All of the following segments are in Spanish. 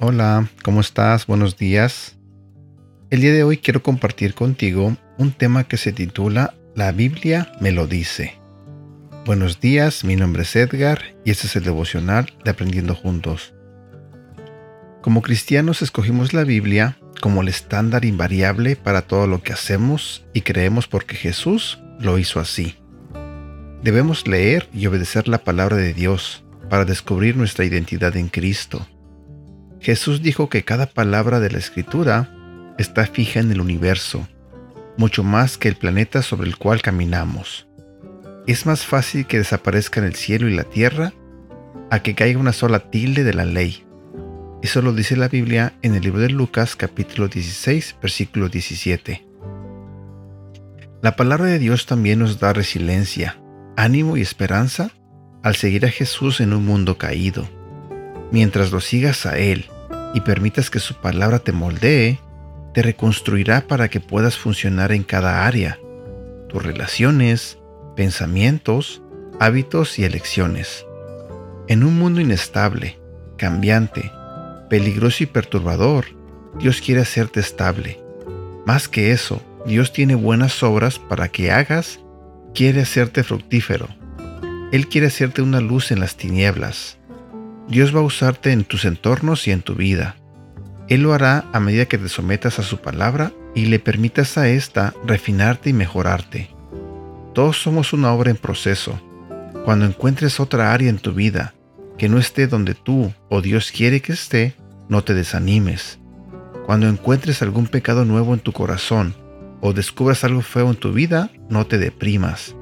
Hola, ¿cómo estás? Buenos días. El día de hoy quiero compartir contigo un tema que se titula La Biblia me lo dice. Buenos días, mi nombre es Edgar y este es el devocional de Aprendiendo Juntos. Como cristianos escogimos la Biblia como el estándar invariable para todo lo que hacemos y creemos porque Jesús lo hizo así. Debemos leer y obedecer la palabra de Dios para descubrir nuestra identidad en Cristo Jesús dijo que cada palabra de la escritura está fija en el universo, mucho más que el planeta sobre el cual caminamos. Es más fácil que desaparezcan el cielo y la tierra a que caiga una sola tilde de la ley. Eso lo dice la Biblia en el libro de Lucas capítulo 16 versículo 17. La palabra de Dios también nos da resiliencia, ánimo y esperanza al seguir a Jesús en un mundo caído. Mientras lo sigas a Él y permitas que su palabra te moldee, te reconstruirá para que puedas funcionar en cada área, tus relaciones, pensamientos, hábitos y elecciones. En un mundo inestable, cambiante, peligroso y perturbador, Dios quiere hacerte estable. Más que eso, Dios tiene buenas obras para que hagas, quiere hacerte fructífero. Él quiere hacerte una luz en las tinieblas, Dios va a usarte en tus entornos y en tu vida. Él lo hará a medida que te sometas a su palabra y le permitas a ésta refinarte y mejorarte. Todos somos una obra en proceso. Cuando encuentres otra área en tu vida que no esté donde tú o Dios quiere que esté, no te desanimes. Cuando encuentres algún pecado nuevo en tu corazón o descubras algo feo en tu vida, no te deprimas.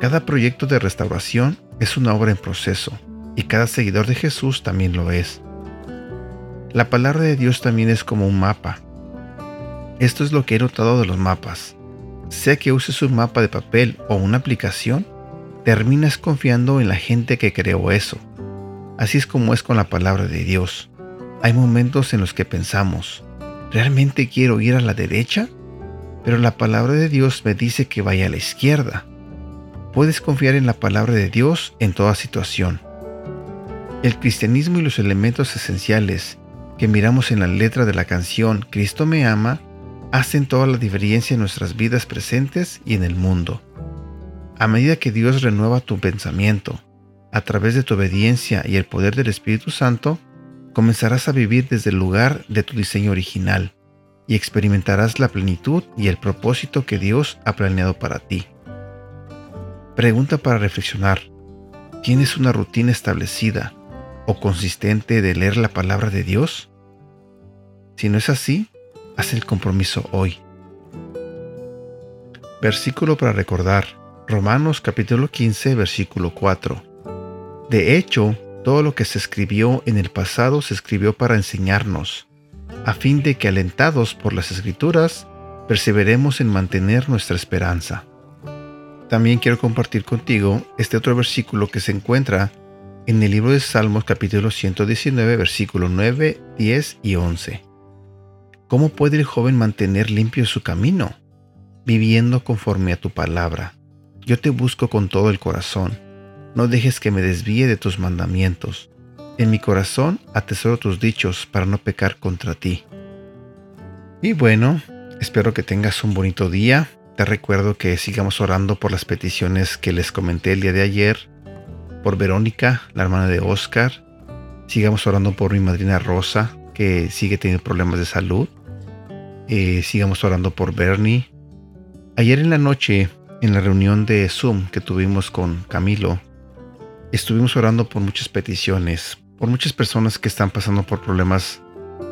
Cada proyecto de restauración es una obra en proceso y cada seguidor de Jesús también lo es. La palabra de Dios también es como un mapa. Esto es lo que he notado de los mapas. Sea que uses un mapa de papel o una aplicación, terminas confiando en la gente que creó eso. Así es como es con la palabra de Dios. Hay momentos en los que pensamos, ¿realmente quiero ir a la derecha? Pero la palabra de Dios me dice que vaya a la izquierda. Puedes confiar en la palabra de Dios en toda situación. El cristianismo y los elementos esenciales que miramos en la letra de la canción Cristo me ama hacen toda la diferencia en nuestras vidas presentes y en el mundo. A medida que Dios renueva tu pensamiento, a través de tu obediencia y el poder del Espíritu Santo, comenzarás a vivir desde el lugar de tu diseño original y experimentarás la plenitud y el propósito que Dios ha planeado para ti. Pregunta para reflexionar. ¿Tienes una rutina establecida consistente de leer la palabra de Dios? Si no es así, haz el compromiso hoy. Versículo para recordar. Romanos capítulo 15, versículo 4. De hecho, todo lo que se escribió en el pasado se escribió para enseñarnos, a fin de que alentados por las escrituras, perseveremos en mantener nuestra esperanza. También quiero compartir contigo este otro versículo que se encuentra en el libro de Salmos capítulo 119 versículos 9, 10 y 11. ¿Cómo puede el joven mantener limpio su camino? Viviendo conforme a tu palabra. Yo te busco con todo el corazón. No dejes que me desvíe de tus mandamientos. En mi corazón atesoro tus dichos para no pecar contra ti. Y bueno, espero que tengas un bonito día. Te recuerdo que sigamos orando por las peticiones que les comenté el día de ayer por Verónica, la hermana de Oscar. Sigamos orando por mi madrina Rosa, que sigue teniendo problemas de salud. Eh, sigamos orando por Bernie. Ayer en la noche, en la reunión de Zoom que tuvimos con Camilo, estuvimos orando por muchas peticiones, por muchas personas que están pasando por problemas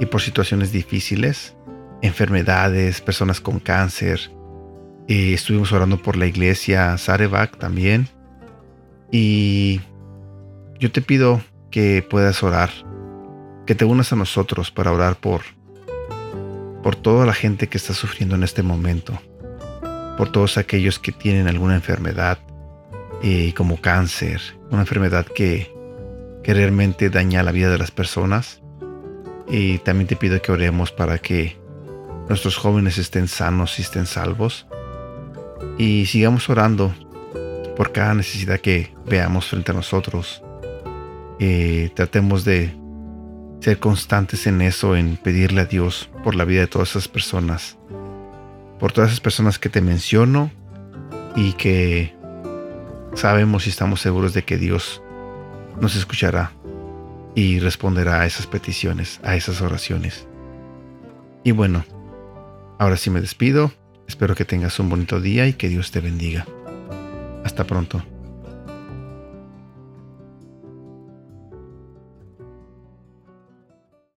y por situaciones difíciles, enfermedades, personas con cáncer. Eh, estuvimos orando por la iglesia Sarevac también. Y yo te pido que puedas orar, que te unas a nosotros para orar por, por toda la gente que está sufriendo en este momento, por todos aquellos que tienen alguna enfermedad, eh, como cáncer, una enfermedad que, que realmente daña la vida de las personas. Y también te pido que oremos para que nuestros jóvenes estén sanos y estén salvos. Y sigamos orando por cada necesidad que veamos frente a nosotros. Eh, tratemos de ser constantes en eso, en pedirle a Dios por la vida de todas esas personas. Por todas esas personas que te menciono y que sabemos y estamos seguros de que Dios nos escuchará y responderá a esas peticiones, a esas oraciones. Y bueno, ahora sí me despido. Espero que tengas un bonito día y que Dios te bendiga. Hasta pronto.